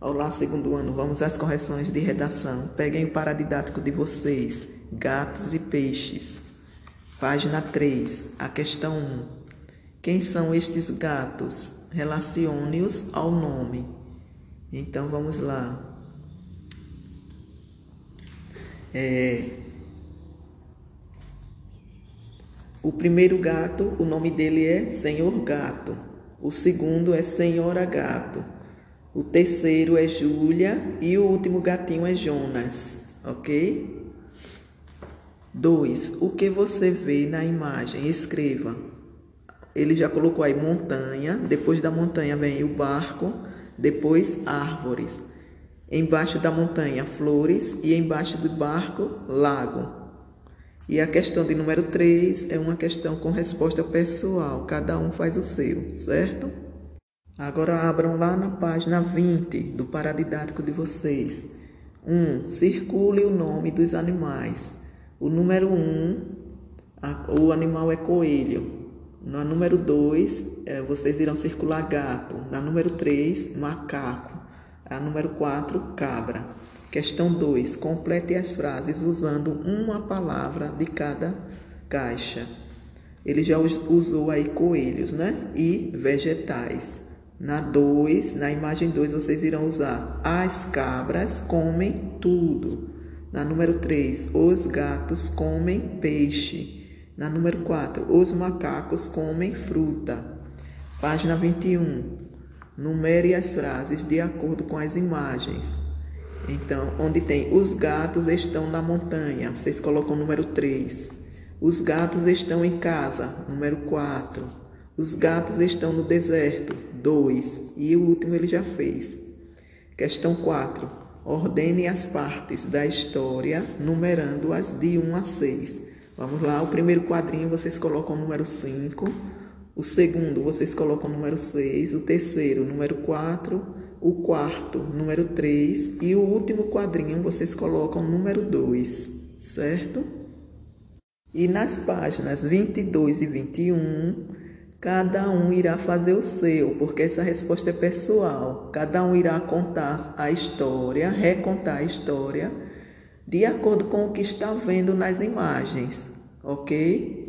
Olá, segundo ano, vamos às correções de redação. Peguem o paradidático de vocês, gatos e peixes. Página 3, a questão 1. Quem são estes gatos? Relacione-os ao nome. Então vamos lá. É, o primeiro gato, o nome dele é Senhor Gato. O segundo é Senhora Gato. O terceiro é Júlia e o último gatinho é Jonas, ok? 2. O que você vê na imagem? Escreva. Ele já colocou aí montanha, depois da montanha vem o barco, depois árvores. Embaixo da montanha, flores e embaixo do barco, lago. E a questão de número 3 é uma questão com resposta pessoal, cada um faz o seu, certo? Agora abram lá na página 20 do paradidático de vocês. 1. Um, circule o nome dos animais. O número 1, um, o animal é coelho. Na número 2, é, vocês irão circular gato. Na número 3, macaco. A número 4, cabra. Questão 2. Complete as frases usando uma palavra de cada caixa. Ele já usou aí coelhos, né? E vegetais. Na 2, na imagem 2, vocês irão usar as cabras comem tudo. Na número 3, os gatos comem peixe. Na número 4, os macacos comem fruta. Página 21. Numere as frases de acordo com as imagens. Então, onde tem os gatos estão na montanha, vocês colocam o número 3. Os gatos estão em casa, número 4. Os gatos estão no deserto. 2. E o último ele já fez. Questão 4. Ordene as partes da história, numerando-as de 1 a 6. Vamos lá, o primeiro quadrinho vocês colocam o número 5. O segundo vocês colocam o número 6. O terceiro, número 4. O quarto, número 3. E o último quadrinho vocês colocam o número 2. Certo? E nas páginas 22 e 21 Cada um irá fazer o seu, porque essa resposta é pessoal. Cada um irá contar a história, recontar a história, de acordo com o que está vendo nas imagens, ok?